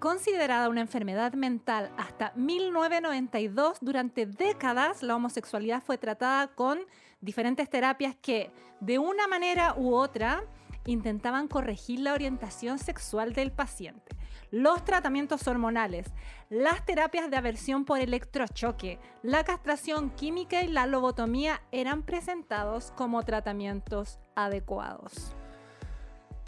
Considerada una enfermedad mental hasta 1992, durante décadas la homosexualidad fue tratada con diferentes terapias que, de una manera u otra, intentaban corregir la orientación sexual del paciente. Los tratamientos hormonales, las terapias de aversión por electrochoque, la castración química y la lobotomía eran presentados como tratamientos adecuados.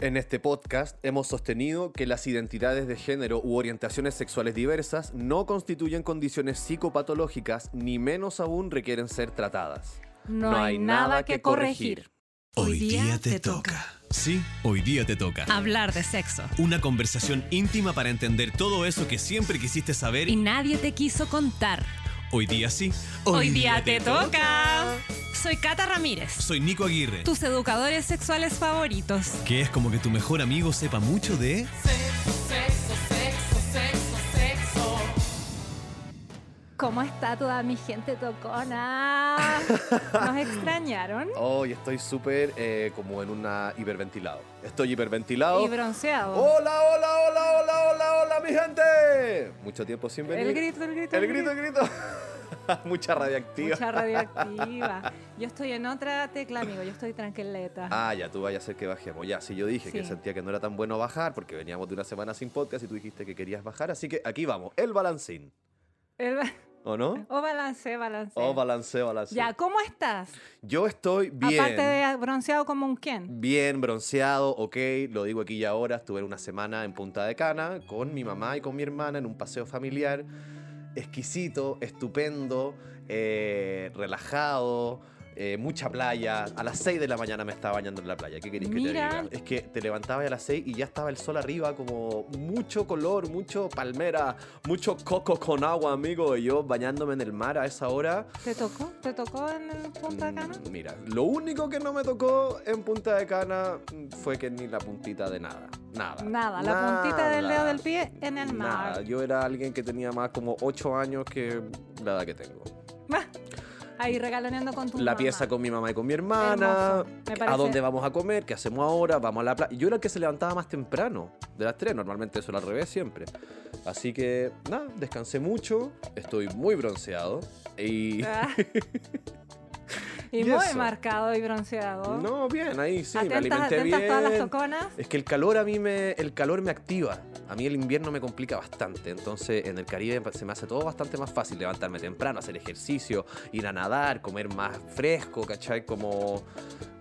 En este podcast hemos sostenido que las identidades de género u orientaciones sexuales diversas no constituyen condiciones psicopatológicas ni menos aún requieren ser tratadas. No, hay nada que corregir. Hoy día te toca. Sí, hoy día te toca. Hablar de sexo. Una conversación íntima para entender todo eso que siempre quisiste saber Y nadie te quiso contar. Hoy día sí. Hoy, día, te toca. Soy Cata Ramírez, Soy Nico Aguirre. tus educadores sexuales favoritos. Que es como que tu mejor amigo sepa mucho de... ¿Cómo está toda mi gente tocona? ¿Nos extrañaron? Hoy estoy súper eh, como en una hiperventilado. Estoy hiperventilado. Y bronceado. Hola, hola, hola, hola, hola, hola, mi gente. Mucho tiempo sin venir. El grito, el grito. El grito, el grito. Mucha radioactiva. Mucha radioactiva. Yo estoy en otra tecla, amigo. Yo estoy tranquileta. Ah, ya, tú vayas a hacer que bajemos. Ya, sí, yo dije que sentía que no era tan bueno bajar porque veníamos de una semana sin podcast y tú dijiste que querías bajar. Así que aquí vamos, el balancín. El- ¿O no? O balance, balance. Oh, balance, balance. ya, ¿cómo estás? Yo estoy bien. Aparte de bronceado como un Ken. Bien bronceado, ok, lo digo aquí y ahora, estuve una semana en Punta de Cana con mi mamá y con mi hermana en un paseo familiar, exquisito, estupendo, eh, relajado, eh, mucha playa, a las 6 de la mañana me estaba bañando en la playa, ¿qué queréis que Mira. te diga? Es que te levantabas a las 6 y ya estaba el sol arriba, como mucho color, mucho palmera, mucho coco con agua, amigo, y yo bañándome en el mar a esa hora. ¿Te tocó? ¿Te tocó en Punta de Cana? Mm, Mira, lo único que no me tocó en Punta de Cana fue que ni la puntita de nada. Nada. Nada, la puntita del dedo Nada. del pie en el mar. Nada. Yo era alguien que tenía más como 8 años que la edad que tengo. Ahí regaloneando con tu La mamá. pieza con mi mamá y con mi hermana. ¿A dónde vamos a comer? ¿Qué hacemos ahora? Vamos a la playa. Yo era el que se levantaba más temprano de las 3. Normalmente eso era al revés siempre. Así que, nada, descansé mucho. Estoy muy bronceado. Y. Ah. y muy eso. marcado y bronceado. No, bien, ahí sí, me atentas, alimenté atentas bien. todas las toconas. Es que el calor a mí me, el calor me activa. A mí el invierno me complica bastante. Entonces en el Caribe se me hace todo bastante más fácil levantarme temprano, hacer ejercicio, ir a nadar, comer más fresco, ¿cachai? Como...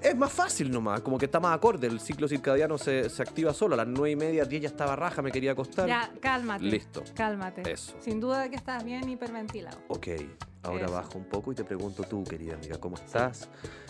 Es más fácil nomás, como que está más acorde. El ciclo circadiano se, se activa solo. A las nueve y media, 10 ya estaba raja, me quería acostar. Ya, cálmate. Listo. Cálmate. Eso. Sin duda que estás bien hiperventilado. Ok, ahora bajo un poco y te pregunto tú, querida amiga, ¿cómo estás?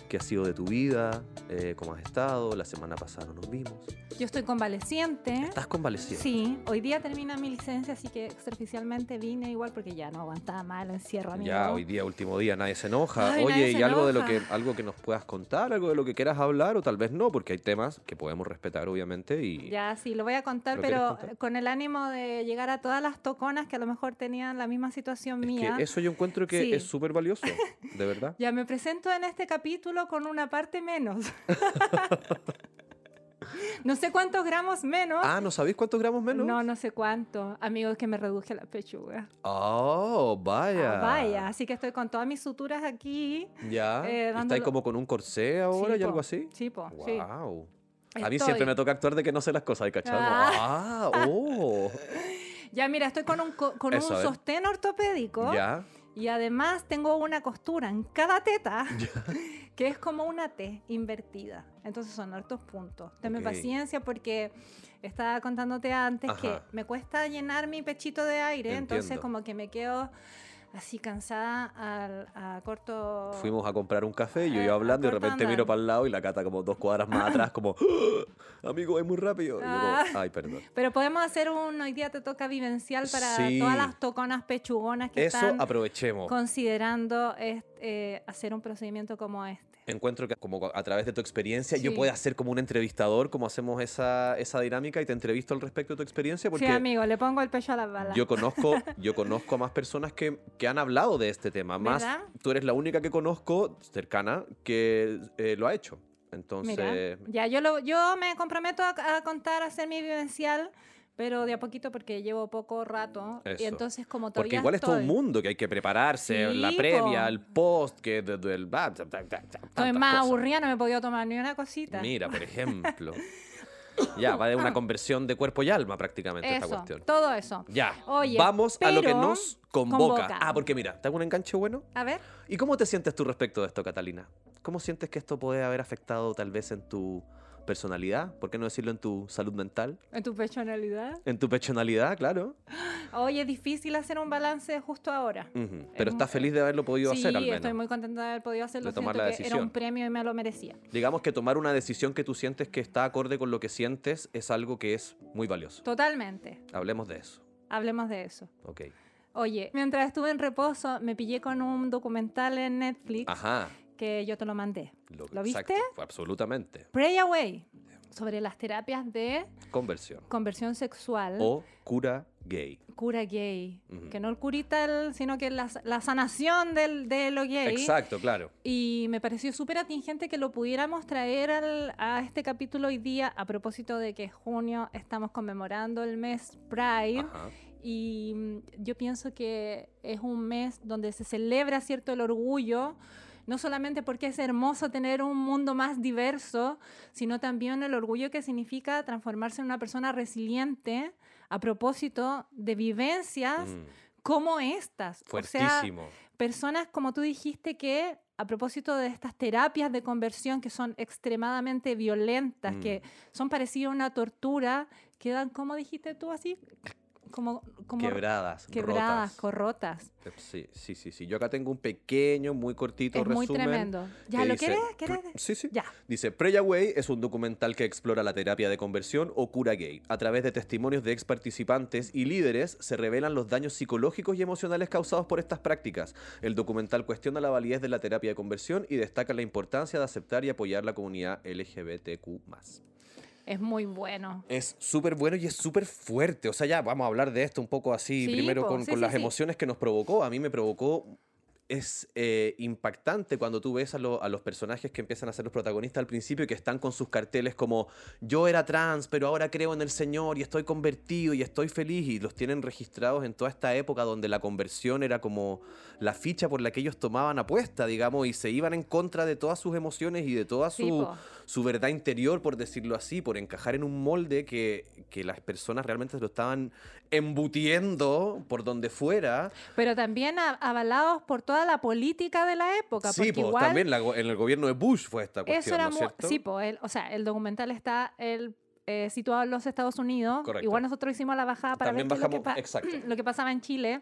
¿Qué ha sido de tu vida? Eh, ¿Cómo has estado? La semana pasada no nos vimos. Yo estoy convaleciente. ¿Estás convaleciente? Sí, hoy día termina mi licencia, así que extraoficialmente vine igual porque ya no aguantaba más el encierro, amigo. Ya, hoy día, último día, nadie se enoja. Ay, Oye, ¿y se algo de lo enoja. que algo que nos puedas contar, algo de lo que quieras hablar o tal vez no, porque hay temas que podemos respetar obviamente y Ya, sí, lo voy a contar, ¿Lo pero contar? con el ánimo de llegar a todas las toconas que a lo mejor tenían la misma situación es mía. que eso yo encuentro que Sí. es súper valioso, de verdad. Ya me presento en este capítulo con una parte menos. no sé cuántos gramos menos. Ah, ¿no sabéis cuántos gramos menos? No, no sé cuánto. Amigos, que me reduje la pechuga. Oh, vaya. Ah, vaya, así que estoy con todas mis suturas aquí. Ya. Eh, ¿Estáis dándolo- como con un corsé ahora Sí, y algo así? Sí, po, sí. Wow. A mí Estoy. siempre me toca actuar de que no sé las cosas, ¿hay cachado? Ah, oh. Ya, mira, estoy con un, co- con Eso, un ver. sostén ortopédico. Ya. Y además tengo una costura en cada teta que es como una T invertida. Entonces son hartos puntos. Tenme paciencia porque estaba contándote antes que me cuesta llenar mi pechito de aire. Entonces como que me quedo así cansada al, a corto... Fuimos a comprar un café, yo Eh, iba hablando y de repente andar. miro para el lado y la cata como dos cuadras más atrás, como, "Ah, amigo, es muy rápido. Y yo Ah. como, ay, perdón. Pero podemos hacer un hoy día te toca vivencial para Sí. todas las toconas pechugonas que Eso están aprovechemos. considerando eh, hacer un procedimiento como este. Encuentro que como a través de tu experiencia yo Sí. pueda ser como un entrevistador, como hacemos esa, esa dinámica y te entrevisto al respecto de tu experiencia, porque Sí, amigo, le pongo el pecho a la bala. yo conozco, yo conozco a más personas que, que han hablado de este tema. Más, ¿Verdad? tú eres la única que conozco cercana que eh, lo ha hecho. Mira, Entonces, ya yo, lo, yo me comprometo a, a contar, a hacer mi vivencial, pero de a poquito porque llevo poco rato. Eso. Y entonces como Porque todavía igual es todo un estoy- mundo que hay que prepararse, Sí, la po. previa, el post, que de- del... ba- ta- ta- ta- ta- Estoy más aburrida, no me he podido tomar ni una cosita. Mira, por ejemplo. ya, va de una conversión de cuerpo y alma prácticamente esta Eso, cuestión. todo eso. Ya, Oye, vamos a lo que nos convoca. convoca. Ah, porque mira, ¿te hago un enganche bueno? A ver, ¿Y cómo te sientes tú respecto de esto, Catalina? ¿Cómo sientes que esto puede haber afectado tal vez en tu personalidad? ¿Por qué no decirlo en tu salud mental? en tu personalidad. En tu personalidad, claro. Oye, es difícil hacer un balance justo ahora. Ujú. Pero Es estás mu- feliz de haberlo podido sí, hacer al menos. estoy muy contenta de haber podido hacerlo. De tomar la que era decisión. un premio y me lo merecía. Digamos que tomar una decisión que tú sientes que está acorde con lo que sientes es algo que es muy valioso. Totalmente. Hablemos de eso. Hablemos de eso. Ok. Oye, mientras estuve en reposo, me pillé con un documental en Netflix Ajá. Que yo te lo mandé. ¿Lo viste? exacto, absolutamente. Pray Away, sobre las terapias de Conversión. conversión sexual, O cura gay. cura gay. Que no el curita, el- sino que la, la sanación del, de lo gay. Exacto, claro. Y me pareció súper atingente que lo pudiéramos traer al- a este capítulo hoy día a propósito de que junio estamos conmemorando el mes Pride. Ajá. Y mm, yo pienso que es un mes donde se celebra cierto el orgullo, no solamente porque es hermoso tener un mundo más diverso, sino también el orgullo que significa transformarse en una persona resiliente a propósito de vivencias Mm, como estas. O sea, personas, como tú dijiste, que a propósito de estas terapias de conversión que son extremadamente violentas, Mm. que son parecidas a una tortura, quedan, como dijiste tú, así, como, como quebradas, quebradas, rotas. corrotas. Eh, Sí, sí, sí, sí. Yo acá tengo un pequeño, muy cortito Es muy resumen. tremendo. ¿Ya lo dice- quieres? ¿Quieres? Sí, sí. Ya. Dice, Pray Away es un documental que explora la terapia de conversión o cura gay. A través de testimonios de ex participantes y líderes se revelan los daños psicológicos y emocionales causados por estas prácticas. El documental cuestiona la validez de la terapia de conversión y destaca la importancia de aceptar y apoyar la comunidad LGBTQ+. Es muy bueno. Es súper bueno y es súper fuerte. O sea, ya vamos a hablar de esto un poco así, Sí, primero po, con, sí, con sí, las emociones que nos provocó. A mí me provocó... Es eh, impactante cuando tú ves a, lo- a los personajes que empiezan a ser los protagonistas al principio que están con sus carteles como yo era trans, pero ahora creo en el Señor y estoy convertido y estoy feliz y los tienen registrados en toda esta época donde la conversión era como la ficha por la que ellos tomaban apuesta, digamos, y se iban en contra de todas sus emociones y de toda su, su verdad interior, por decirlo así, por encajar en un molde que, que las personas realmente se lo estaban embutiendo por donde fuera. Pero también avalados por toda la política de la época. Sí, porque pues igual también la en el gobierno de Bush fue esta cuestión, Eso era ¿no cierto? Sí, po, el- o sea, el documental está el, eh, situado en los Estados Unidos. Correcto. Igual nosotros hicimos la bajada para También ver es lo que bajamos- exacto. lo que pasaba en Chile.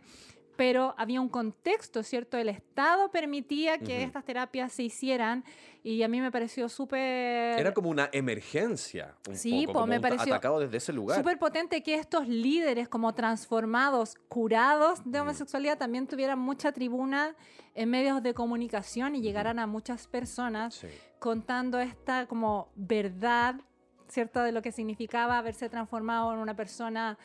Pero había un contexto, ¿cierto? El Estado permitía que Ujú. estas terapias se hicieran y a mí me pareció súper... Era como una emergencia, un Sí, poco, po, como me un- pareció atacado desde ese lugar. Súper potente que estos líderes como transformados, curados de homosexualidad, también tuvieran mucha tribuna en medios de comunicación y llegaran a muchas personas Sí. contando esta como verdad, ¿cierto? De lo que significaba haberse transformado en una persona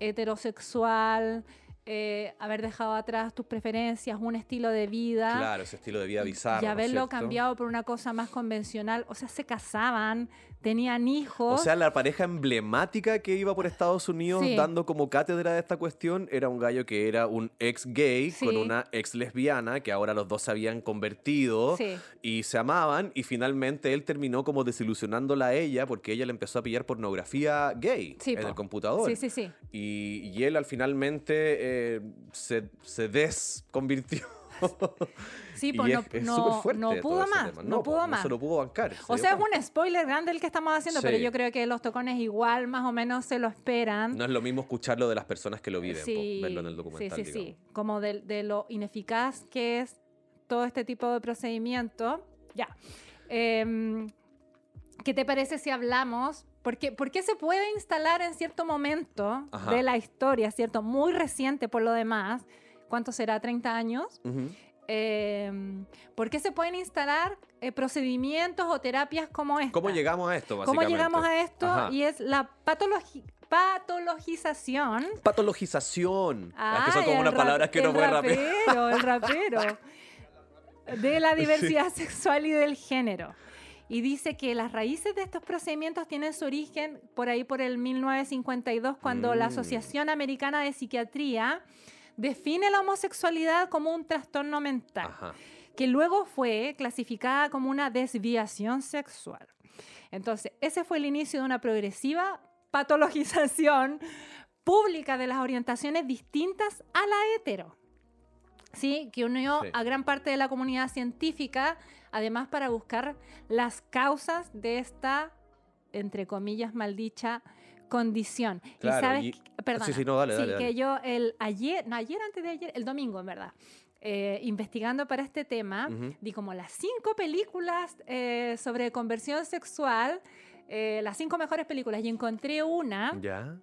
heterosexual, eh, haber dejado atrás tus preferencias, un estilo de vida. Claro, ese estilo de vida bizarro. Y ¿no es haberlo cambiado por una cosa más convencional. O sea, se casaban, tenían hijos. O sea, la pareja emblemática que iba por Estados Unidos Sí. dando como cátedra de esta cuestión era un gallo que era un ex gay con una ex lesbiana, que ahora los dos se habían convertido Sí. y se amaban y finalmente él terminó como desilusionándola a ella porque ella le empezó a pillar pornografía gay en po. el computador. Sí, sí, sí. Y, y él al finalmente eh, se, se desconvirtió. Sí, pues no, es- es no- superfuerte no pudo más, no, pudo No más. se lo pudo bancar. se O sea, es un spoiler grande el que estamos haciendo, pero yo creo que los tocones igual más o menos se lo esperan. No es lo mismo escucharlo de las personas que lo viven, po, sí, verlo en el documental. sí, sí, sí. Como de, de lo ineficaz que es todo este tipo de procedimiento. Ya. Em, ¿Qué te parece si hablamos? Porque, ¿Por qué se puede instalar en cierto momento Ajá. de la historia, ¿cierto? Muy reciente por lo demás. ¿Cuánto será? ¿30 años? Em, ¿Por qué se pueden instalar eh, procedimientos o terapias como esta? ¿Cómo llegamos a esto, ¿Cómo básicamente? llegamos a esto? Ajá. Y es la patologi- patologización. Patologización. Ah, que son como el unas palabras que el uno puede rapear. rapero, El rapero. De la diversidad sexual y del género. y dice que las raíces de estos procedimientos tienen su origen por ahí por el 1952, cuando la Mm. Asociación Americana de Psiquiatría define la homosexualidad como un trastorno mental, Ajá. que luego fue clasificada como una desviación sexual. Entonces, ese fue el inicio de una progresiva patologización pública de las orientaciones distintas a la hetero. Sí, que unió Sí. a gran parte de la comunidad científica, además para buscar las causas de esta, entre comillas, maldicha condición. Claro, y sabes, y- perdona, sí, sí, no, dale, sí, dale, que dale. yo el ayer, no, ayer antes de ayer, el domingo, en verdad, eh, investigando para este tema, Ujú. di como las cinco películas eh, sobre conversión sexual, eh, las cinco mejores películas, y encontré una Ya.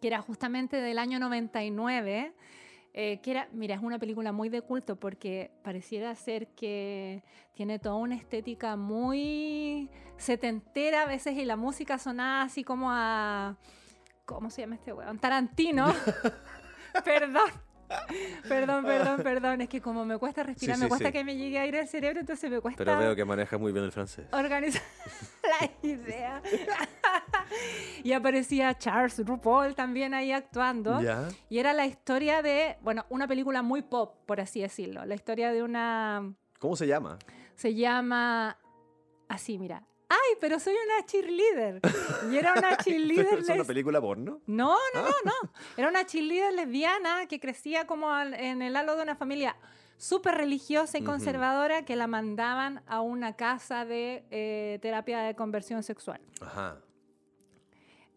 que era justamente del año 99, eh, que era, mira, es una película muy de culto porque pareciera ser que tiene toda una estética muy setentera a veces y la música sonaba así como a, ¿cómo se llama este weón? Tarantino. perdón. Perdón, perdón, perdón. Es que como me cuesta respirar, Sí, me cuesta sí. que me llegue aire al cerebro, entonces me cuesta Pero veo que maneja muy bien el francés. organizar la idea. y aparecía Charles RuPaul también ahí actuando. Ya. Y era la historia de, bueno, una película muy pop, por así decirlo. La historia de una... ¿Cómo se llama? Se llama... Así, mira. ¡Ay, pero soy una cheerleader! Y era una cheerleader... ¿Es una película porno? No, no, no, no. Era una cheerleader lesbiana que crecía como en el halo de una familia súper religiosa y conservadora que la mandaban a una casa de eh, terapia de conversión sexual. Ajá.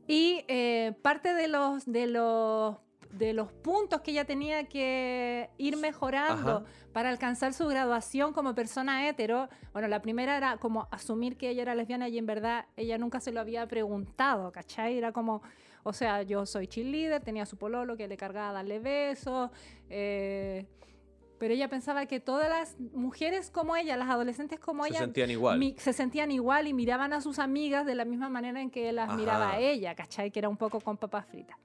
Y eh, parte de los, de, los, de los puntos que ella tenía que ir mejorando Ajá. para alcanzar su graduación como persona hetero, bueno, la primera era como asumir que ella era lesbiana y en verdad ella nunca se lo había preguntado, ¿cachai? Era como, o sea, yo soy cheerleader, tenía su pololo que le cargaba darle besos, eh, pero ella pensaba que todas las mujeres como ella, las adolescentes como Se ella, sentían igual. mi- se sentían igual y miraban a sus amigas de la misma manera en que las Ajá. miraba a ella, ¿cachai? Que era un poco con papas fritas.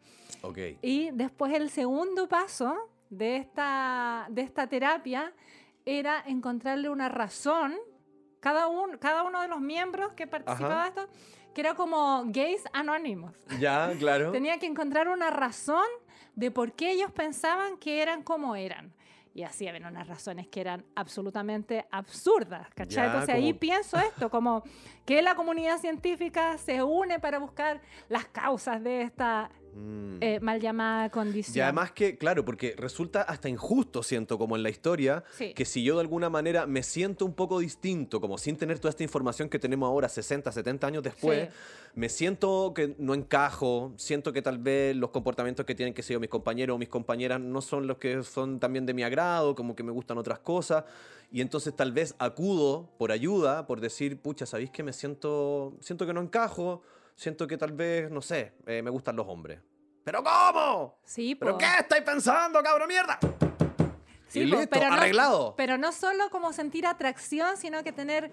Ok. Y después el segundo paso de esta, de esta terapia era encontrarle una razón, cada, un, cada uno de los miembros que participaba de esto, que era como gays anónimos. Ya, claro. Tenía que encontrar una razón de por qué ellos pensaban que eran como eran. Y así había unas razones que eran absolutamente absurdas, ¿cachai? Ya, Entonces ahí pienso esto, como que la comunidad científica se une para buscar las causas de esta Mm. eh, mal llamada condición. Y además que, claro, porque resulta hasta injusto, siento, como en la historia, Sí. que si yo de alguna manera me siento un poco distinto, como sin tener toda esta información que tenemos ahora, 60, 70 años después, Sí. me siento que no encajo, siento que tal vez los comportamientos que tienen que ser mis compañeros o mis compañeras no son los que son también de mi agrado, como que me gustan otras cosas, y entonces tal vez acudo por ayuda, por decir, pucha, ¿sabéis que me siento, siento que no encajo? Siento que tal vez, no sé, eh, me gustan los hombres. ¿Pero cómo? Sí, ¿Pero qué estáis pensando, cabrón mierda? Sí, y po, listo, pero no- arreglado. Pero no solo como sentir atracción, sino que tener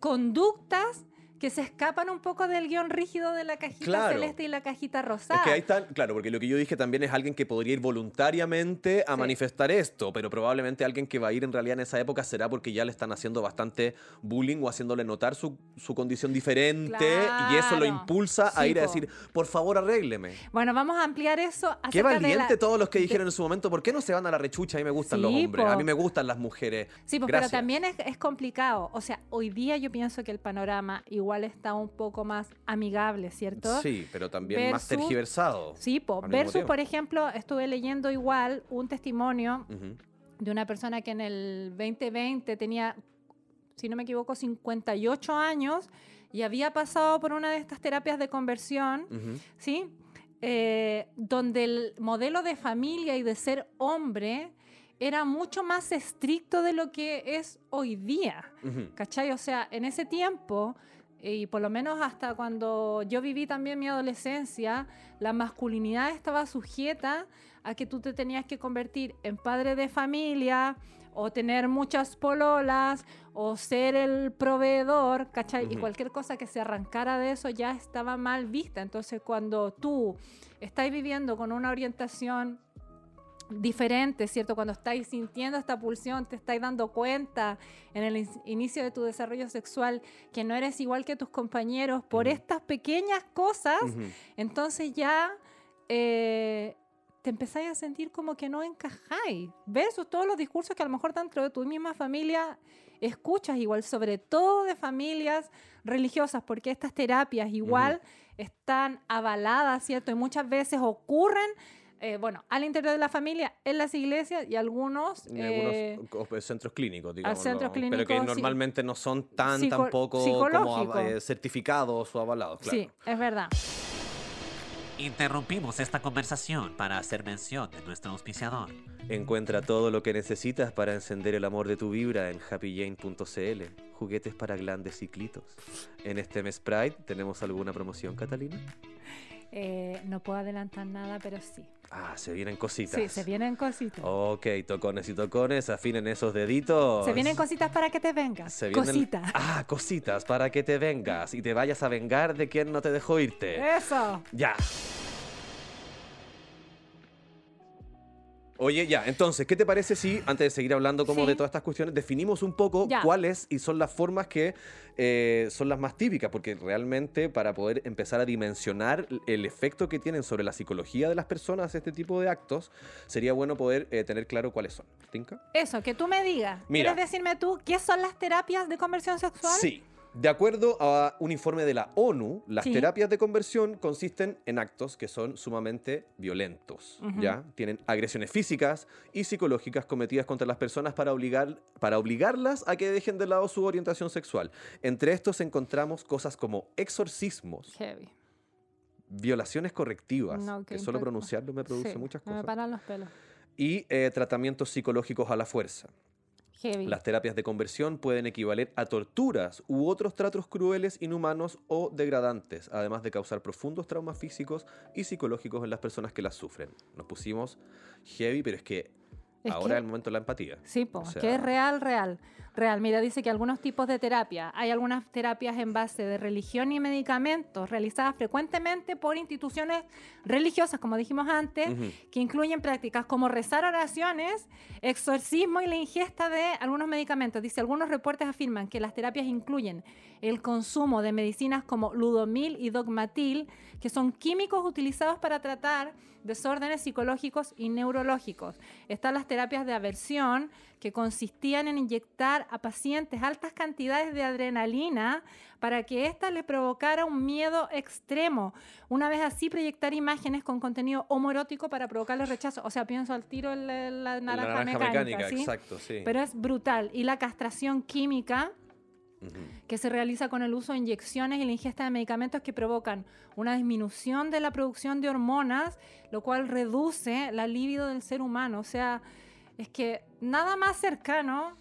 conductas que se escapan un poco del guion rígido de la cajita Claro. celeste y la cajita rosada. Es que ahí está, claro, porque lo que yo dije también es alguien que podría ir voluntariamente a Sí. manifestar esto, pero probablemente alguien que va a ir en realidad en esa época será porque ya le están haciendo bastante bullying o haciéndole notar su, su condición diferente y eso lo impulsa a ir a decir, por favor, arrégleme. Bueno, vamos a ampliar eso. Qué de valiente la- todos los que dijeron en su momento, ¿por qué no se van a la rechucha? A mí me gustan los hombres, po. a mí me gustan las mujeres. Sí, pues, pero también es, es complicado. O sea, hoy día yo pienso que el panorama igual está un poco más amigable, ¿cierto? Sí, pero también más Versus- tergiversado. Sí, po. Versus, por ejemplo, estuve leyendo igual un testimonio Ujú. de una persona que en el 2020 tenía, si no me equivoco, 58 años y había pasado por una de estas terapias de conversión, Ujú. ¿sí? Eh, donde el modelo de familia y de ser hombre era mucho más estricto de lo que es hoy día. Ujú. ¿Cachai? O sea, en ese tiempo, y por lo menos hasta cuando yo viví también mi adolescencia, la masculinidad estaba sujeta a que tú te tenías que convertir en padre de familia o tener muchas pololas o ser el proveedor, ¿cachai? Y cualquier cosa que se arrancara de eso ya estaba mal vista. Entonces, cuando tú estás viviendo con una orientación diferente, ¿cierto? Cuando estáis sintiendo esta pulsión, te estáis dando cuenta en el in- inicio de tu desarrollo sexual que no eres igual que tus compañeros por estas pequeñas cosas, entonces ya eh, te empezáis a sentir como que no encajáis. Versus todos los discursos que a lo mejor dentro de tu misma familia escuchas igual, sobre todo de familias religiosas, porque estas terapias igual están avaladas, ¿cierto? Y muchas veces ocurren, eh, bueno, al interior de la familia, en las iglesias y algunos... En eh, algunos co- centros clínicos, digamos. centros Pero que clínicos, sí. normalmente no son tan Psico- tampoco como eh, certificados o avalados. Claro. Sí, es verdad. Interrumpimos esta conversación para hacer mención de nuestro auspiciador. Encuentra todo lo que necesitas para encender el amor de tu vibra en happyjane.cl. Juguetes para glandes y clitos. En este mes Pride, ¿tenemos alguna promoción, Catalina? Eh, no puedo adelantar nada, pero sí. Ah, se vienen cositas. Sí, se vienen cositas. Ok, tocones y tocones, afinen esos deditos. Se vienen cositas para que te vengas. Se vienen- Cositas. Ah, cositas para que te vengas y te vayas a vengar de quien no te dejó irte. Eso. Ya. Oye, ya, entonces, ¿qué te parece si, antes de seguir hablando como Sí. de todas estas cuestiones, definimos un poco Ya. cuáles y son las formas que eh, son las más típicas? Porque realmente para poder empezar a dimensionar el efecto que tienen sobre la psicología de las personas este tipo de actos, sería bueno poder eh, tener claro cuáles son. ¿Tinca? Eso, que tú me digas. Mira. ¿Quieres decirme tú qué son las terapias de conversión sexual? Sí. De acuerdo a un informe de la ONU, las Sí. terapias de conversión consisten en actos que son sumamente violentos. ¿ya? Tienen agresiones físicas y psicológicas cometidas contra las personas para, obligar, para obligarlas a que dejen de lado su orientación sexual. Entre estos encontramos cosas como exorcismos, Heavy. violaciones correctivas, No, que solo pronunciarlo me produce Sí, muchas Me cosas, paran los pelos. y eh, tratamientos psicológicos a la fuerza. Heavy. Las terapias de conversión pueden equivaler a torturas u otros tratos crueles, inhumanos o degradantes, además de causar profundos traumas físicos y psicológicos en las personas que las sufren. Nos pusimos heavy, pero es que Es ahora que- es el momento de la empatía. Sí, O sea- que es real, real. Real. Mira, dice que algunos tipos de terapia, hay algunas terapias en base de religión y medicamentos realizadas frecuentemente por instituciones religiosas, como dijimos antes, que incluyen prácticas como rezar oraciones, exorcismo y la ingesta de algunos medicamentos. Dice, algunos reportes afirman que las terapias incluyen el consumo de medicinas como ludomil y dogmatil, que son químicos utilizados para tratar desórdenes psicológicos y neurológicos. Están las terapias de aversión, que consistían en inyectar a pacientes altas cantidades de adrenalina para que ésta les provocara un miedo extremo. Una vez así, proyectar imágenes con contenido homoerótico para provocarles rechazo. O sea, pienso al tiro en la, la La naranja, mecánica, ¿sí? exacto, sí. Pero es brutal. Y la castración química, que se realiza con el uso de inyecciones y la ingesta de medicamentos que provocan una disminución de la producción de hormonas, lo cual reduce la libido del ser humano. O sea, es que nada más cercano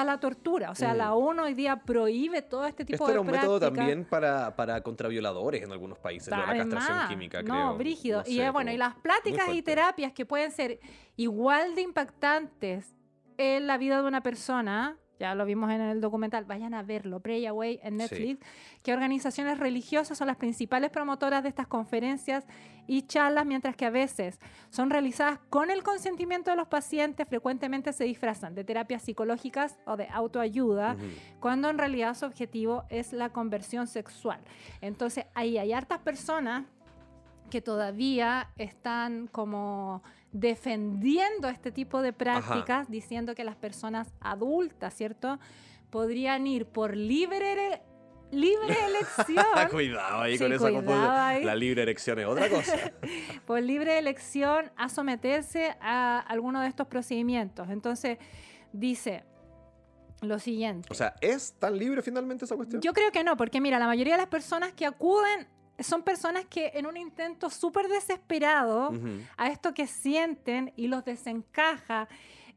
a la tortura. O sea, Mm. la ONU hoy día prohíbe todo este tipo Esto de era un método también para, para contravioladores en algunos países, la castración química, creo. No, brígido. No y sé, eh, bueno, y las pláticas y terapias que pueden ser igual de impactantes en la vida de una persona, ya lo vimos en el documental, vayan a verlo, Pray Away en Netflix, que organizaciones religiosas son las principales promotoras de estas conferencias y charlas, mientras que a veces son realizadas con el consentimiento de los pacientes, frecuentemente se disfrazan de terapias psicológicas o de autoayuda cuando en realidad su objetivo es la conversión sexual. Entonces, ahí hay hartas personas que todavía están como defendiendo este tipo de prácticas, diciendo que las personas adultas, ¿cierto? Podrían ir por libre, libre elección, Cuidado ahí Sí, con esa confusión. La libre erección es otra cosa. por libre elección a someterse a alguno de estos procedimientos. Entonces, dice lo siguiente. o sea, ¿es tan libre finalmente esa cuestión? Yo creo que no, porque mira, la mayoría de las personas que acuden son personas que en un intento súper desesperado a esto que sienten y los desencaja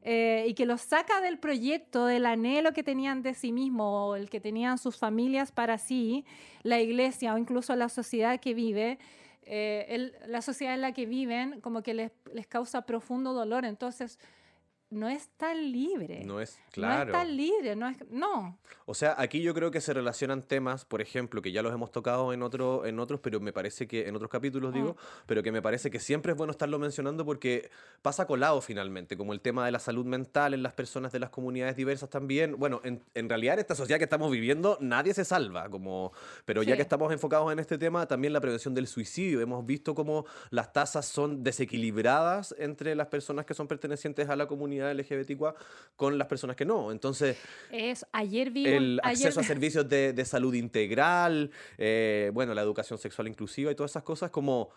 eh, y que los saca del proyecto, del anhelo que tenían de sí mismo o el que tenían sus familias para sí, la iglesia o incluso la sociedad que vive, eh, el- la sociedad en la que viven como que les, les causa profundo dolor. Entonces, no es tan libre. No es No claro. es tan libre, no es... No. O sea, aquí yo creo que se relacionan temas, por ejemplo, que ya los hemos tocado en, otro, en otros, pero me parece que, en otros capítulos digo, pero que me parece que siempre es bueno estarlo mencionando porque pasa colado finalmente, como el tema de la salud mental en las personas de las comunidades diversas también. Bueno, en, en realidad en esta sociedad que estamos viviendo nadie se salva, como, pero ya que estamos enfocados en este tema, también la prevención del suicidio. Hemos visto cómo las tasas son desequilibradas entre las personas que son pertenecientes a la comunidad LGBTQ con las personas que no. Entonces, Es, ayer vi... un- el ayer- acceso a servicios de, de salud integral, eh, bueno, la educación sexual inclusiva y todas esas cosas como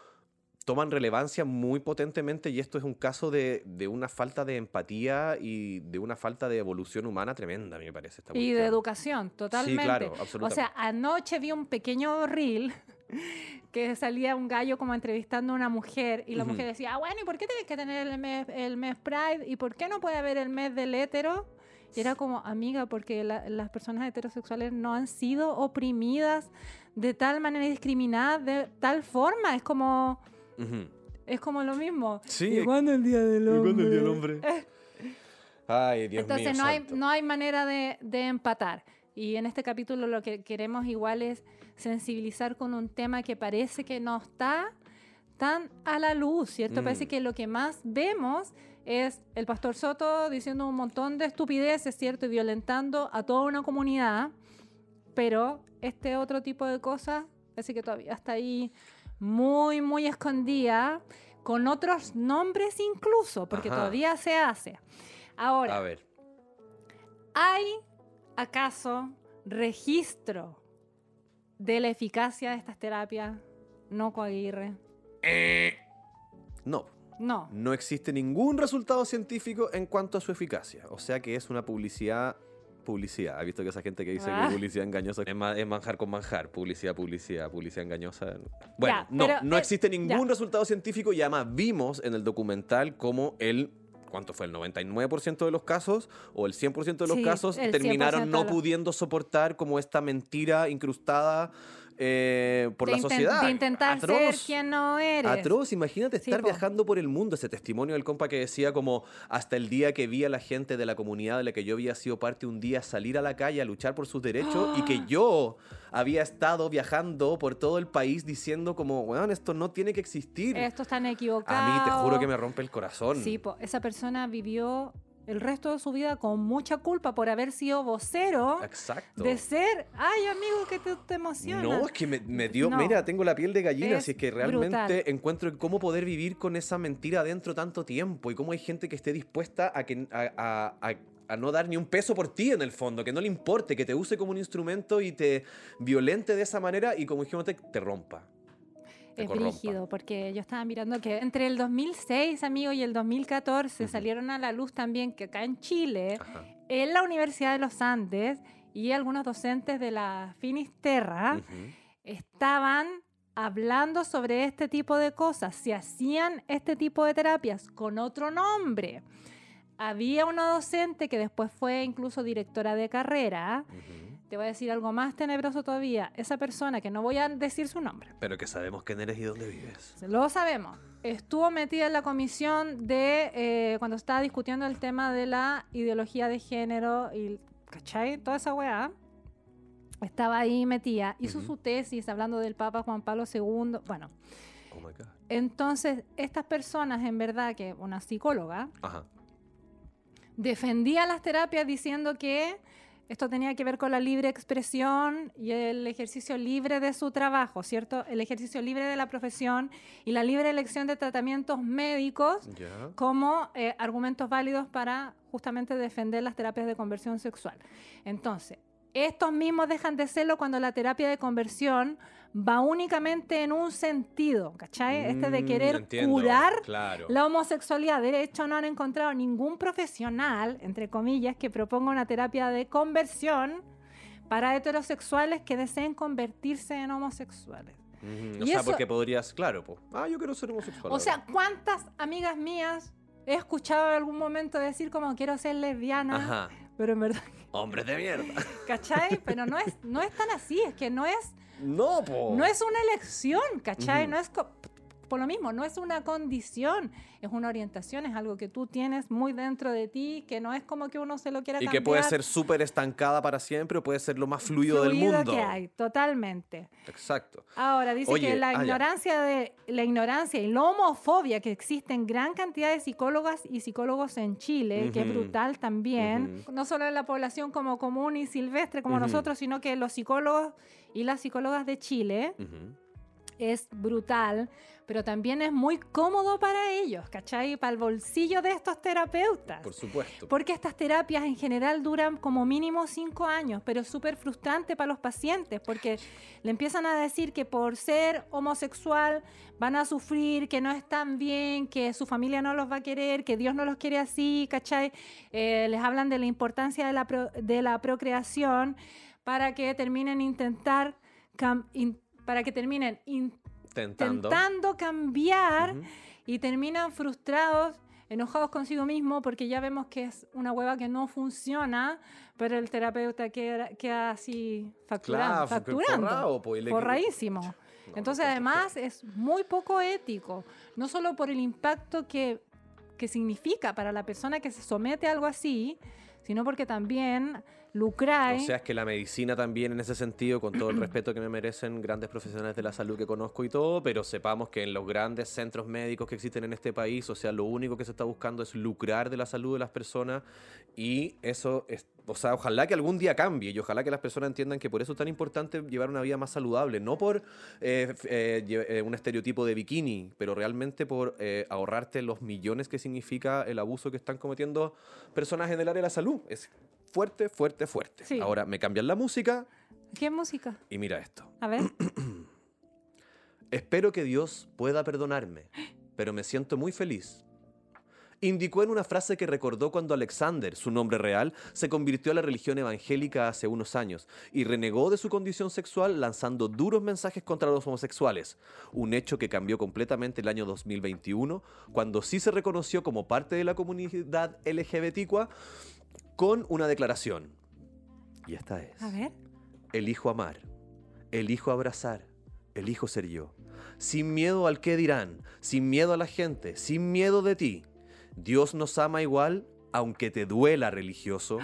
toman relevancia muy potentemente y esto es un caso de, de una falta de empatía y de una falta de evolución humana tremenda, me parece. Esta Y de educación, totalmente. claro, o absolutamente. sea, anoche vi un pequeño reel que salía un gallo como entrevistando a una mujer y la mujer decía, ah, bueno, ¿y por qué tienes que tener el mes, el mes Pride? ¿Y por qué no puede haber el mes del hétero? Y era como, amiga, porque la- las personas heterosexuales no han sido oprimidas de tal manera y discriminadas de tal forma. Es como, es como lo mismo. Sí, ¿Y cuándo el Día del ¿Y Hombre? cuándo el día del hombre? Ay, Dios Entonces mío. no, hay, no hay manera de, de empatar. Y en este capítulo lo que queremos igual es sensibilizar con un tema que parece que no está tan a la luz, ¿cierto? Parece Mm. que lo que más vemos es el pastor Soto diciendo un montón de estupideces, ¿cierto? Y violentando a toda una comunidad. Pero este otro tipo de cosas parece que todavía está ahí muy, muy escondida, con otros nombres incluso, porque Ajá. todavía se hace. Ahora, A ver. ¿Hay acaso registro de la eficacia de estas terapias? No Coaguirre. No, No. no existe ningún resultado científico en cuanto a su eficacia. O sea que es una publicidad. Publicidad. ¿Ha visto que esa gente que dice Ah. que publicidad engañosa es, ma- es manjar con manjar? Publicidad, publicidad, publicidad engañosa. Bueno, Ya, no, pero, no eh, existe ningún ya. resultado científico y además vimos en el documental cómo el. ¿Cuánto fue? ¿El 99% de los casos o el 100% de los Sí, casos el 100% terminaron no pudiendo soportar como esta mentira incrustada eh, por de la sociedad? De intentar Atroz. ser quien no eres. Atroz, imagínate estar viajando por el mundo. Ese testimonio del compa que decía como hasta el día que vi a la gente de la comunidad de la que yo había sido parte un día salir a la calle a luchar por sus derechos y que yo había estado viajando por todo el país diciendo como, weón, esto no tiene que existir. Esto están equivocados. a mí te juro que me rompe el corazón. Sí, po, esa persona vivió el resto de su vida con mucha culpa por haber sido vocero Exacto. de ser. Ay, amigo, que te, te emociona. No, es que me, me dio, No. mira, tengo la piel de gallina, Es así es que realmente brutal. encuentro en cómo poder vivir con esa mentira dentro tanto tiempo y cómo hay gente que esté dispuesta a, que, a, a- a- a no dar ni un peso por ti en el fondo, que no le importe, que te use como un instrumento y te violente de esa manera y como dijimos, te, te rompa. Es corrompa. brígido, porque yo estaba mirando que entre el 2006, amigo, y el 2014 Ujú. salieron a la luz también que acá en Chile, Ajá. en la Universidad de los Andes y algunos docentes de la Finisterra estaban hablando sobre este tipo de cosas, se hacían este tipo de terapias con otro nombre. Había una docente que después fue incluso directora de carrera. Ujú. Te voy a decir algo más tenebroso todavía. Esa persona, que no voy a decir su nombre, Pero que sabemos quién eres y dónde vives. lo sabemos. Estuvo metida en la comisión de eh, cuando estaba discutiendo el tema de la ideología de género y, ¿cachai? Toda esa weá. Estaba ahí metida. Hizo su tesis hablando del Papa Juan Pablo II. Bueno, Oh my God. entonces estas personas, en verdad, que una psicóloga, Ajá. defendía las terapias diciendo que esto tenía que ver con la libre expresión y el ejercicio libre de su trabajo, ¿cierto? El ejercicio libre de la profesión y la libre elección de tratamientos médicos como eh, argumentos válidos para justamente defender las terapias de conversión sexual. Entonces, estos mismos dejan de serlo cuando la terapia de conversión va únicamente en un sentido, ¿cachai? Este de Mm, querer entiendo, curar Claro. la homosexualidad, de hecho, no han encontrado ningún profesional, entre comillas, que proponga una terapia de conversión para heterosexuales que deseen convertirse en homosexuales. Ujú, O sea, eso- porque podrías, claro, po. ah, yo quiero ser homosexual. O sea, ¿cuántas amigas mías he escuchado en algún momento decir como quiero ser lesbiana? Ajá. Pero en verdad, Hombres de mierda. ¿cachai? Pero no es, no es tan así, es que no es, No, po. no es una elección, ¿cachai? No es por lo mismo, no es una condición, es una orientación, es algo que tú tienes muy dentro de ti, que no es como que uno se lo quiera Y cambiar. que puede ser súper estancada para siempre o puede ser lo más fluido, del mundo. que hay, totalmente. Exacto. Ahora, dice Oye, que la ah, ya. ignorancia de la ignorancia y la homofobia que existen gran cantidad de psicólogas y psicólogos en Chile, que es brutal también, no solo en la población como común y silvestre como nosotros, sino que los psicólogos y las psicólogas de Chile Ujú. es brutal, pero también es muy cómodo para ellos, ¿cachai? Para el bolsillo de estos terapeutas. Por supuesto. Porque estas terapias en general duran como mínimo cinco años, pero es súper frustrante para los pacientes porque le empiezan a decir que por ser homosexual van a sufrir, que no están bien, que su familia no los va a querer, que Dios no los quiere así, ¿cachai? Eh, les hablan de la importancia de la, pro- de la procreación para que terminen intentar cam- in- para que terminen Tentando. intentando cambiar Ujú. y terminan frustrados, enojados consigo mismo porque ya vemos que es una hueva que no funciona, pero el terapeuta queda, queda así facturando, Claro, facturando forrado, po, le- forradísimo. No, Entonces, no, además, es muy poco ético, no solo por el impacto que, que significa para la persona que se somete a algo así, sino porque también lucrar. O sea, es que la medicina también en ese sentido, con todo el respeto que me merecen grandes profesionales de la salud que conozco y todo, pero sepamos que en los grandes centros médicos que existen en este país, o sea, lo único que se está buscando es lucrar de la salud de las personas y eso es, o sea, ojalá que algún día cambie y ojalá que las personas entiendan que por eso es tan importante llevar una vida más saludable, no por eh, eh, eh, un estereotipo de bikini, pero realmente por eh, ahorrarte los millones que significa el abuso que están cometiendo personas en el área de la salud. Es fuerte, fuerte, fuerte. Sí. Ahora me cambian la música ¿Qué música? y mira esto. A ver. Espero que Dios pueda perdonarme, pero me siento muy feliz. Indicó en una frase que recordó cuando Alexander, su nombre real, se convirtió a la religión evangélica hace unos años y renegó de su condición sexual lanzando duros mensajes contra los homosexuales, un hecho que cambió completamente el año 2021, cuando sí se reconoció como parte de la comunidad LGBTQA con una declaración. Y esta es. A ver. Elijo amar, elijo abrazar, elijo ser yo. Sin miedo al qué dirán, sin miedo a la gente, sin miedo de ti. Dios nos ama igual, aunque te duela, religioso.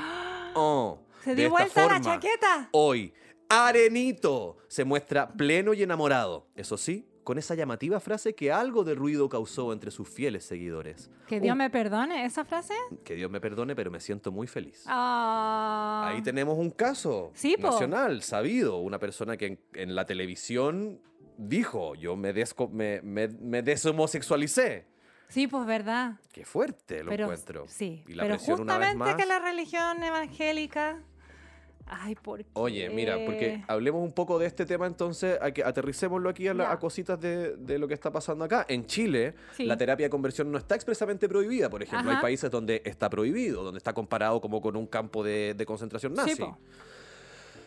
Oh, Se dio vuelta la forma, chaqueta. Hoy, Arenito se muestra pleno y enamorado. Eso sí, con esa llamativa frase que algo de ruido causó entre sus fieles seguidores. Que Dios Un- me perdone, ¿esa frase? Que Dios me perdone, pero me siento muy feliz. Ah. Ahí tenemos un caso Sí, nacional, sabido, una persona que en, en la televisión dijo, yo me, desco- me, me, me deshomosexualicé. Sí, pues verdad. Qué fuerte lo pero, encuentro. Sí, Y la pero presión una vez justamente más. que la religión evangélica... Ay, ¿por qué? Oye, mira, porque hablemos un poco de este tema entonces, a que aterricémoslo aquí a, la- a cositas de, de lo que está pasando acá. En Chile, Sí. la terapia de conversión no está expresamente prohibida, por ejemplo. Hay países donde está prohibido, donde está comparado como con un campo de, de concentración nazi. Sí.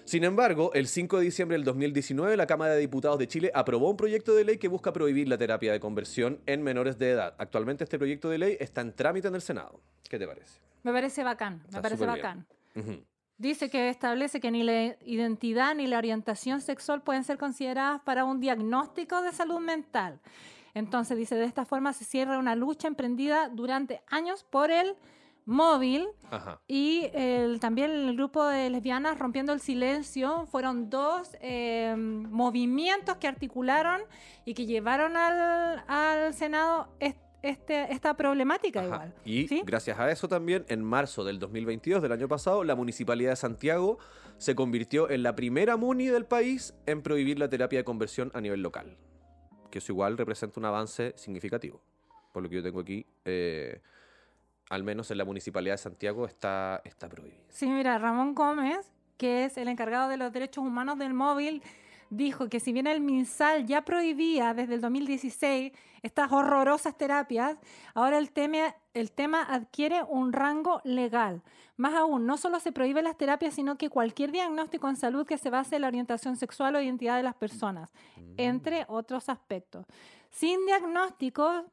Sin embargo, el 5 de diciembre del 2019, la Cámara de Diputados de Chile aprobó un proyecto de ley que busca prohibir la terapia de conversión en menores de edad. Actualmente este proyecto de ley está en trámite en el Senado. ¿Qué te parece? Me parece bacán, me Está parece bacán. Dice que establece que ni la identidad ni la orientación sexual pueden ser consideradas para un diagnóstico de salud mental. Entonces, dice, de esta forma se cierra una lucha emprendida durante años por el móvil Ajá. y el- también el grupo de lesbianas rompiendo el silencio. Fueron dos eh, movimientos que articularon y que llevaron al, al Senado este, esta problemática Ajá. igual. Y ¿sí? gracias a eso también, en marzo del 2022, del año pasado, la Municipalidad de Santiago se convirtió en la primera MUNI del país en prohibir la terapia de conversión a nivel local. Que eso igual representa un avance significativo. Por lo que yo tengo aquí, eh, al menos en la Municipalidad de Santiago está, está prohibido. Sí, mira, Ramón Gómez, que es el encargado de los derechos humanos del móvil, dijo que si bien el MinSal ya prohibía desde el 2016 estas horrorosas terapias, ahora el tema, el tema adquiere un rango legal. Más aún, no solo se prohíben las terapias, sino que cualquier diagnóstico en salud que se base en la orientación sexual o identidad de las personas, entre otros aspectos. Sin diagnóstico,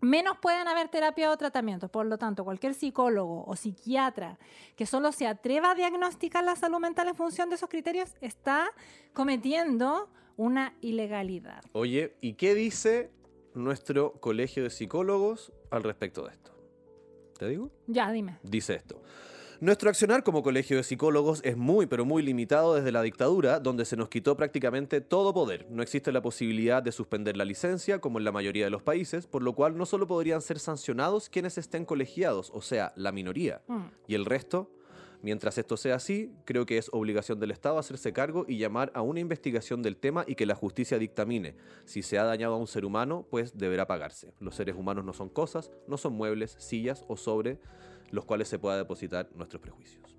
menos pueden haber terapia o tratamientos. Por lo tanto, cualquier psicólogo o psiquiatra que solo se atreva a diagnosticar la salud mental en función de esos criterios está cometiendo una ilegalidad. Oye, ¿y qué dice nuestro colegio de psicólogos al respecto de esto? ¿Te digo? Ya, dime. Dice esto. Nuestro accionar como colegio de psicólogos es muy, pero muy limitado desde la dictadura, donde se nos quitó prácticamente todo poder. No existe la posibilidad de suspender la licencia, como en la mayoría de los países, por lo cual no solo podrían ser sancionados quienes estén colegiados, o sea, la minoría, Mm. y el resto. Mientras esto sea así, creo que es obligación del Estado hacerse cargo y llamar a una investigación del tema y que la justicia dictamine. Si se ha dañado a un ser humano, pues deberá pagarse. Los seres humanos no son cosas, no son muebles, sillas o sobre los cuales se pueda depositar nuestros prejuicios.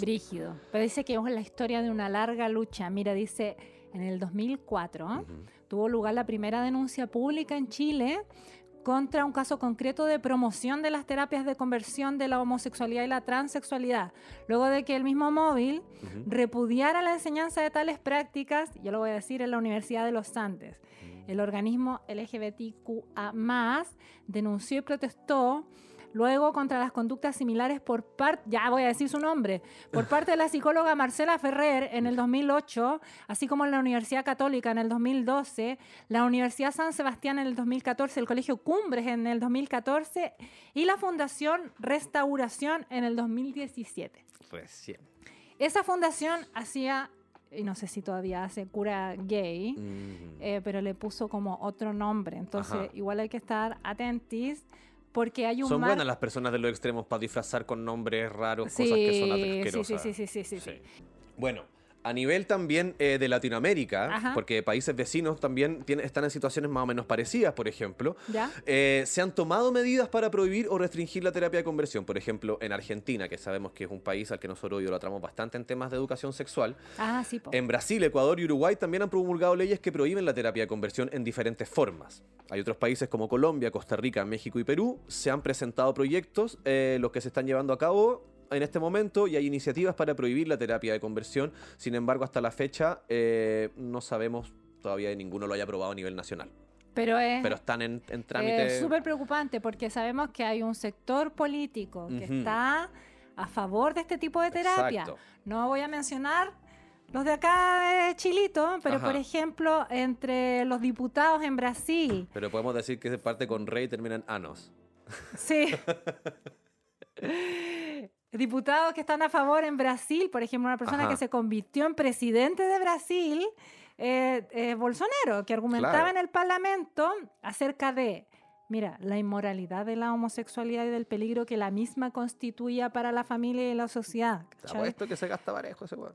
Brígido. Pero dice que es la historia de una larga lucha. Mira, dice, en el 2004 Ujú. tuvo lugar la primera denuncia pública en Chile contra un caso concreto de promoción de las terapias de conversión de la homosexualidad y la transexualidad. Luego de que el mismo móvil Ujú. repudiara la enseñanza de tales prácticas, yo lo voy a decir, en la Universidad de los Andes. El organismo LGBTQA+, denunció y protestó luego contra las conductas similares por parte, ya voy a decir su nombre, por parte de la psicóloga Marcela Ferrer en el 2008, así como en la Universidad Católica en el 2012, la Universidad San Sebastián en el 2014, el Colegio Cumbres en el 2014 y la Fundación Restauración en el 2017. Recién. Esa fundación hacía, y no sé si todavía hace cura gay, Ujú. eh, pero le puso como otro nombre. Entonces, Ajá. igual hay que estar atentis porque hay un Son mar- buenas las personas de los extremos para disfrazar con nombres raros Sí, cosas que son asquerosas. sí, sí, sí, sí, sí, sí. Bueno, a nivel también eh, de Latinoamérica, Ajá. porque países vecinos también tienen- están en situaciones más o menos parecidas, por ejemplo, ¿Ya? eh, se han tomado medidas para prohibir o restringir la terapia de conversión. Por ejemplo, en Argentina, que sabemos que es un país al que nosotros idolatramos bastante en temas de educación sexual. Ah, sí. En Brasil, Ecuador y Uruguay también han promulgado leyes que prohíben la terapia de conversión en diferentes formas. Hay otros países como Colombia, Costa Rica, México y Perú. Se han presentado proyectos, eh, los que se están llevando a cabo en este momento, y hay iniciativas para prohibir la terapia de conversión. Sin embargo, hasta la fecha eh, no sabemos todavía de ninguno lo haya aprobado a nivel nacional. Pero es Pero están en, en trámite. es súper preocupante porque sabemos que hay un sector político que está a favor de este tipo de terapia. Exacto. No voy a mencionar los de acá de Chilito, pero Ajá. por ejemplo, entre los diputados en Brasil, Pero podemos decir que se parte con rey y termina en anos. Sí. Diputados que están a favor en Brasil, por ejemplo, una persona Ajá. que se convirtió en presidente de Brasil, eh, eh, Bolsonaro, que argumentaba Claro. en el Parlamento acerca de, mira, la inmoralidad de la homosexualidad y del peligro que la misma constituía para la familia y la sociedad. Apuesto que se gasta parejo ese weón.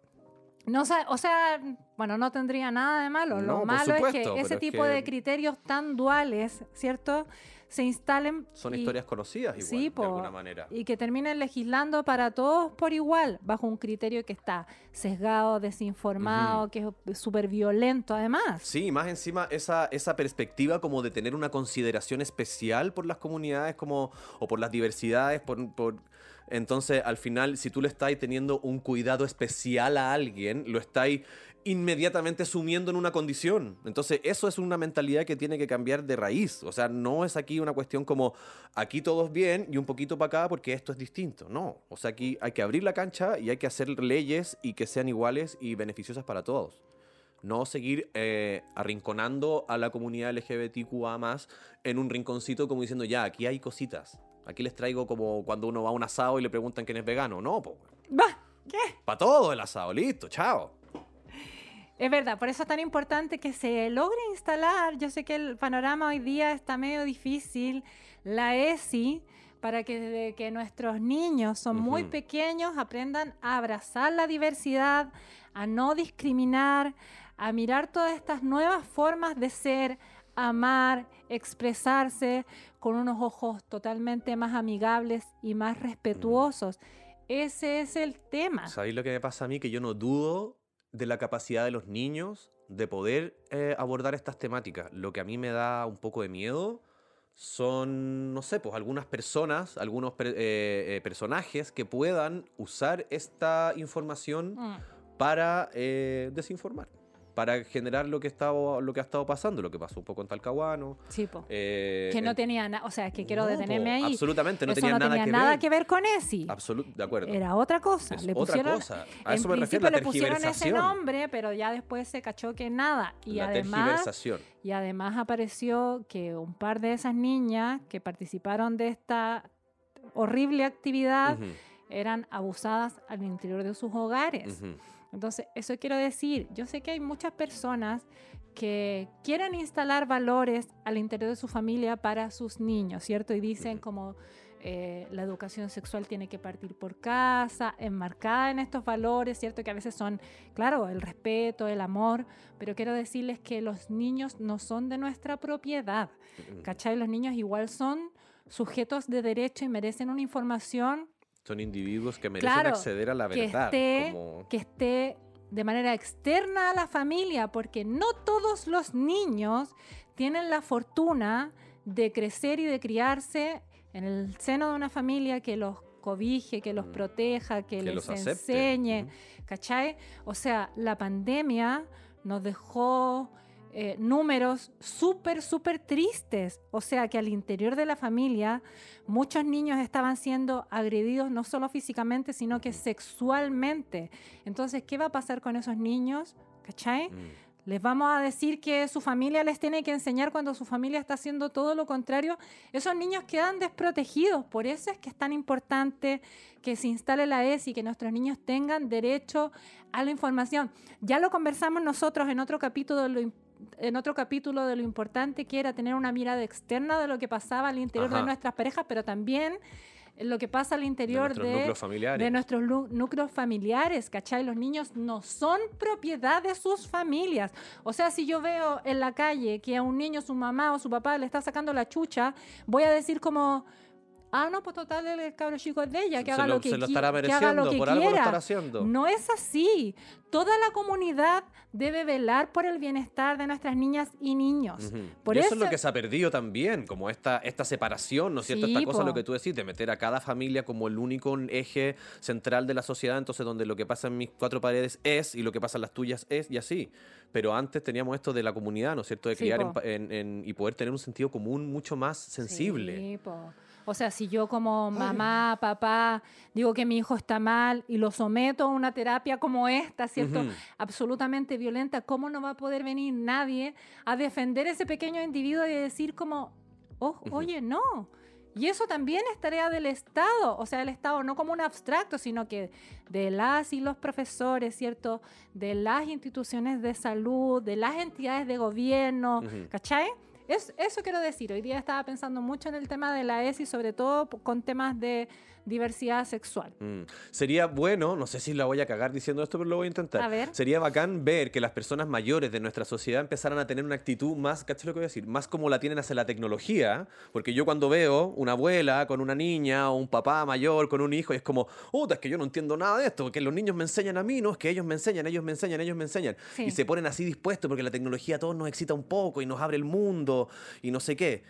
No, o sea, bueno, no tendría nada de malo. No, Lo malo es que ese es tipo que- de criterios tan duales, ¿cierto? Se instalen Son y- historias conocidas igual, Sí, de alguna manera. y que terminen legislando para todos por igual, bajo un criterio que está sesgado, desinformado, que es súper violento además. Sí, más encima esa, esa perspectiva como de tener una consideración especial por las comunidades como, o por las diversidades, por, por- entonces al final si tú le estás teniendo un cuidado especial a alguien, lo estáis inmediatamente sumiendo en una condición. Entonces eso es una mentalidad que tiene que cambiar de raíz. O sea, no es aquí una cuestión como aquí todos bien y un poquito para acá porque esto es distinto. No, o sea, aquí hay que abrir la cancha y hay que hacer leyes y que sean iguales y beneficiosas para todos no seguir eh, arrinconando a la comunidad LGBTQA en un rinconcito como diciendo, ya, aquí hay cositas. Aquí les traigo como cuando uno va a un asado y le preguntan quién es vegano. No, pues. Bah, Para todo el asado, listo, chao. Es verdad, por eso es tan importante que se logre instalar. Yo sé que el panorama hoy día está medio difícil. La ESI, para que desde que nuestros niños son muy pequeños aprendan a abrazar la diversidad, a no discriminar, a mirar todas estas nuevas formas de ser, amar, expresarse con unos ojos totalmente más amigables y más respetuosos. Ese es el tema. ¿Sabéis lo que me pasa a mí? Que yo no dudo de la capacidad de los niños de poder eh, abordar estas temáticas. Lo que a mí me da un poco de miedo son, no sé, pues algunas personas, algunos per- eh, eh, personajes que puedan usar esta información Mm. para desinformar. Para generar lo que, estaba, lo que ha estado pasando, lo que pasó un poco en Talcahuano. Sí, po. eh, que no en- tenía nada, o sea, es que quiero No, detenerme po, ahí. Absolutamente, no Eso tenía, no nada, tenía que, nada ver. que ver con ESI. Absolut- de acuerdo. Era otra cosa. Es Le otra pusieron, cosa. A en eso me refiero, la le pusieron ese nombre, pero ya después se cachó que nada. Y la además, y además apareció que un par de esas niñas que participaron de esta horrible actividad eran abusadas al interior de sus hogares. ujú. Entonces, eso quiero decir, yo sé que hay muchas personas que quieren instalar valores al interior de su familia para sus niños, ¿cierto? Y dicen como eh, la educación sexual tiene que partir por casa, enmarcada en estos valores, ¿cierto? Que a veces son, claro, el respeto, el amor, pero quiero decirles que los niños no son de nuestra propiedad, Ujú. ¿cachai? Los niños igual son sujetos de derecho y merecen una información Son individuos que merecen Claro, acceder a la que verdad. esté, como- que esté de manera externa a la familia, porque no todos los niños tienen la fortuna de crecer y de criarse en el seno de una familia que los cobije, que los Mm. proteja, que, que les los enseñe, Ujú. ¿cachai? O sea, la pandemia nos dejó eh, números súper, súper tristes. O sea, que al interior de la familia muchos niños estaban siendo agredidos no solo físicamente, sino que sexualmente. Entonces, ¿qué va a pasar con esos niños? ¿Cachai? Mm. Les vamos a decir que su familia les tiene que enseñar cuando su familia está haciendo todo lo contrario. Esos niños quedan desprotegidos. Por eso es que es tan importante que se instale la ESI, que nuestros niños tengan derecho a la información. Ya lo conversamos nosotros en otro capítulo de lo, im- en otro capítulo de lo importante que era tener una mirada externa de lo que pasaba al interior de nuestras parejas, pero también lo que pasa al De interior nuestros de, núcleos familiares. de nuestros núcleos familiares, ¿cachai? Los niños no son propiedad de sus familias. O sea, si yo veo en la calle que a un niño su mamá o su papá le está sacando la chucha, voy a decir como, ah, no, pues total, el cabro chico es de ella, que haga lo, lo que, se lo estará que haga lo que por algo lo quiera. estará haciendo. No es así. Toda la comunidad debe velar por el bienestar de nuestras niñas y niños. Por y eso, eso- es lo que se ha perdido también, como esta, esta separación, ¿no es cierto? Sí, esta cosa, po. lo que tú decís, de meter a cada familia como el único eje central de la sociedad, entonces donde lo que pasa en mis cuatro paredes es y lo que pasa en las tuyas es y así. Pero antes teníamos esto de la comunidad, ¿no es cierto? De Sí, criar po. en pa- en- en- y poder tener un sentido común mucho más sensible. Sí, po. O sea, si yo como mamá, papá, digo que mi hijo está mal y lo someto a una terapia como esta, ¿cierto? Ujú. Absolutamente violenta, ¿cómo no va a poder venir nadie a defender ese pequeño individuo y decir como, "Oh, oye, no? Y eso también es tarea del Estado, o sea, el Estado no como un abstracto, sino que de las y los profesores, ¿cierto? De las instituciones de salud, de las entidades de gobierno, Ujú. ¿cachai? Es, eso quiero decir. Hoy día estaba pensando mucho en el tema de la ESI, sobre todo con temas de diversidad sexual. Mm. Sería bueno, no sé si la voy a cagar diciendo esto, pero lo voy a intentar. A ver. Sería bacán ver que las personas mayores de nuestra sociedad empezaran a tener una actitud más, ¿cachai lo que voy a decir? Más como la tienen hacia la tecnología. Porque yo cuando veo una abuela con una niña o un papá mayor con un hijo, y es como, puta, es que yo no entiendo nada de esto, porque los niños me enseñan a mí, no, es que ellos me enseñan, ellos me enseñan, ellos me enseñan. Sí. Y se ponen así dispuestos porque la tecnología a todos nos excita un poco y nos abre el mundo y no sé qué.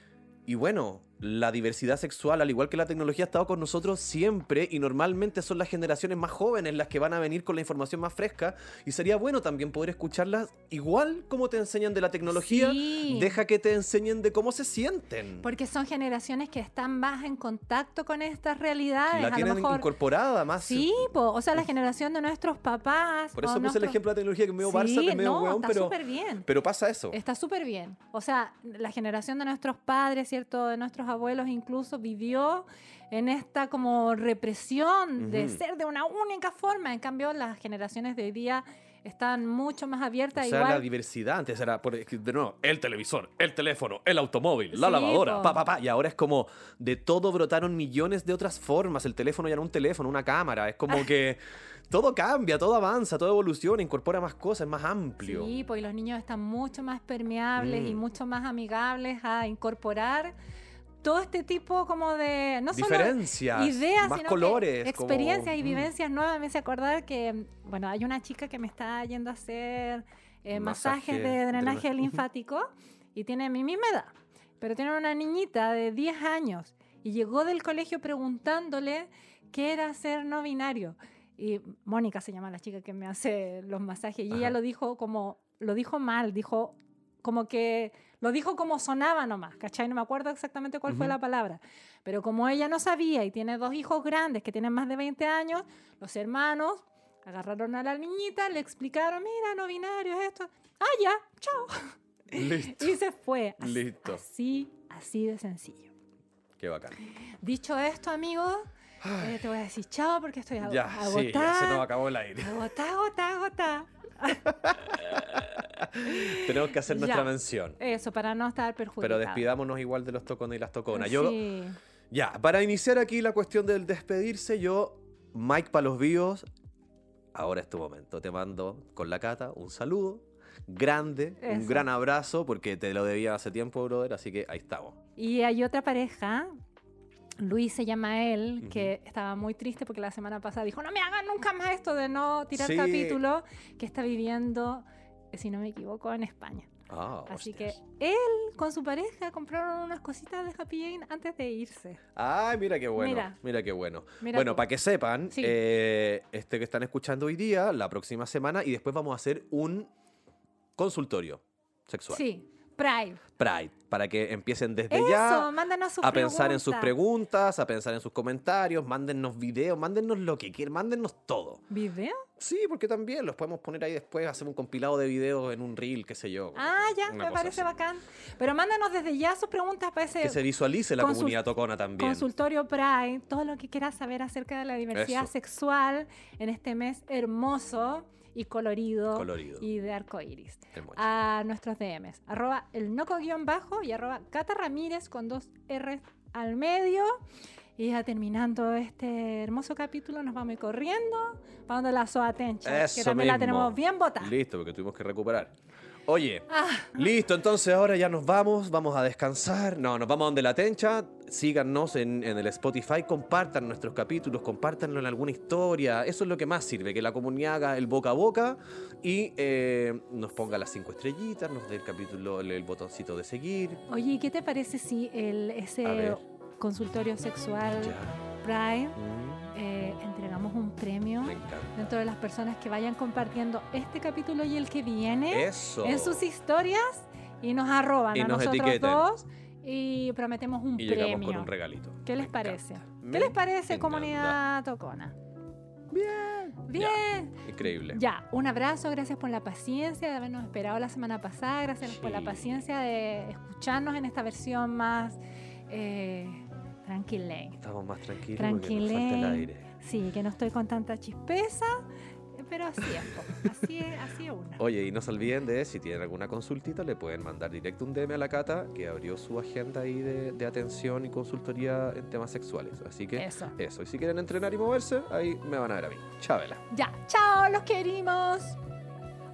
Y bueno, la diversidad sexual, al igual que la tecnología, ha estado con nosotros siempre y normalmente son las generaciones más jóvenes las que van a venir con la información más fresca y sería bueno también poder escucharlas igual como te enseñan de la tecnología, Sí. deja que te enseñen de cómo se sienten. Porque son generaciones que están más en contacto con estas realidades. la a lo tienen mejor. incorporada más. Sí, po, o sea, la generación de nuestros papás. Por eso puse el nuestros- ejemplo de la tecnología que es medio Sí, Barça, que medio no, hueón, está pero, bien. pero pasa eso. Está súper bien. O sea, la generación de nuestros padres, ¿cierto? De nuestros abuelos incluso vivió en esta como represión de Ujú. ser de una única forma. En cambio, las generaciones de hoy día están mucho más abiertas. O sea, la diversidad antes era, por, de nuevo, el televisor, el teléfono, el automóvil, la Sí, lavadora, pa, pa, pa. Y ahora es como de todo brotaron millones de otras formas. El teléfono ya no un teléfono, una cámara. Es como que todo cambia, todo avanza, todo evoluciona, incorpora más cosas, es más amplio. Sí, pues y los niños están mucho más permeables y Mm. mucho más amigables a incorporar todo este tipo como de no solo Diferencias, ideas, más sino que colores. como- experiencias y mm. vivencias nuevas. Me hace acordar que, bueno, hay una chica que me está yendo a hacer eh, masajes Masaje, de drenaje drena- linfático y tiene mi misma edad, pero tiene una niñita de 10 años y llegó del colegio preguntándole qué era ser no binario. Y Mónica se llama la chica que me hace los masajes y ella lo dijo como lo dijo mal, dijo como que lo dijo como sonaba nomás, ¿cachai? No me acuerdo exactamente cuál fue Ujú. la palabra. Pero como ella no sabía y tiene dos hijos grandes que tienen más de 20 años, los hermanos agarraron a la niñita, le explicaron, mira, no binario es esto. Ah, ya, chao. Listo. Y se fue. Así, Listo. Así, así de sencillo. Qué bacán. Dicho esto, amigos, eh, te voy a decir chao porque estoy ag- Ya, sí, ya se nos acabó el aire. Agotada, agotada, agotada. Tenemos que hacer nuestra Ya. mención. Eso, para no estar perjudicado. Pero despidámonos igual de los tocones y las toconas. Yo, Sí. ya, para iniciar aquí la cuestión del despedirse, yo, Mike para los vivos, ahora es tu momento. Te mando con la cata un saludo grande, un gran abrazo, porque te lo debía hace tiempo, brother, así que ahí estamos. Y hay otra pareja, Luis se llama él, que estaba muy triste porque la semana pasada dijo, no me hagan nunca más esto de no tirar Sí. capítulo, que está viviendo, si no me equivoco, en España. Ah, Así hostias. que él con su pareja compraron unas cositas de Happy Jane antes de irse. Ay, mira qué bueno. Mira, Mira. qué bueno. Mira bueno, para que sepan, Sí. eh, este que están escuchando hoy día, la próxima semana, y después vamos a hacer un consultorio sexual. Sí, Pride. Pride, para que empiecen desde Eso, ya mándanos sus a pensar en sus preguntas. a pensar en sus comentarios, mándennos videos, mándennos lo que quieran, mándennos todo. ¿Video? Sí, porque también los podemos poner ahí después, hacemos un compilado de videos en un reel, qué sé yo. Ah, ya, me parece así. bacán. Pero mándanos desde ya sus preguntas para ese Que se visualice la comunidad tocona también. consultorio Pride, todo lo que quieras saber acerca de la diversidad Eso. sexual en este mes hermoso y colorido, Colorido. y de arco iris. Emoji. A nuestros DMs, arroba el noco guion bajo y arroba Cata Ramírez con dos R's al medio. Y ya terminando este hermoso capítulo, nos vamos a ir corriendo para donde la Soa Tencha, que también la tenemos bien botada. Listo, porque tuvimos que recuperar. Oye, Ah. listo, entonces ahora ya nos vamos, vamos a descansar. No, nos vamos a donde la tencha. Síganos en, en el Spotify, compartan nuestros capítulos, compártanlo en alguna historia. Eso es lo que más sirve, que la comunidad haga el boca a boca y eh, nos ponga las cinco estrellitas, nos dé el capítulo, el, el botoncito de seguir. Oye, ¿y ¿qué te parece si el, ese consultorio sexual Ya. Mm, eh, entregamos un premio dentro de las personas que vayan compartiendo este capítulo y el que viene Eso. en sus historias y nos arroban Y a nos nosotros etiqueten. dos y prometemos un Y premio. llegamos con un regalito. ¿Qué les Me parece? encanta. ¿Qué les parece, comunidad tocona? Bien. Bien. Increíble. Ya, un abrazo, gracias por la paciencia de habernos esperado la semana pasada, gracias por la paciencia de escucharnos en esta versión más eh, tranquila. Estamos más tranquilos porque nos falta el Tranquilén. aire. Sí, que no estoy con tanta chispeza, pero así es, po. así es, así es una. Oye, y no se olviden de, si tienen alguna consultita, le pueden mandar directo un DM a la Cata, que abrió su agenda ahí de, de atención y consultoría en temas sexuales. Así que Eso. eso. Y si quieren entrenar y moverse, ahí me van a ver a mí. Chavela. Ya, chao, los querimos.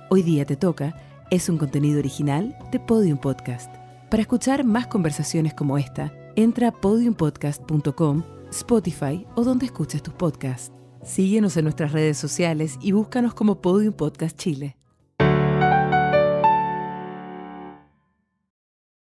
Hoy día te toca es un contenido original de Podium Podcast. Para escuchar más conversaciones como esta, entra a podiumpodcast.com, Spotify o donde escuches tus podcasts. Síguenos en nuestras redes sociales y búscanos como Podium Podcast Chile.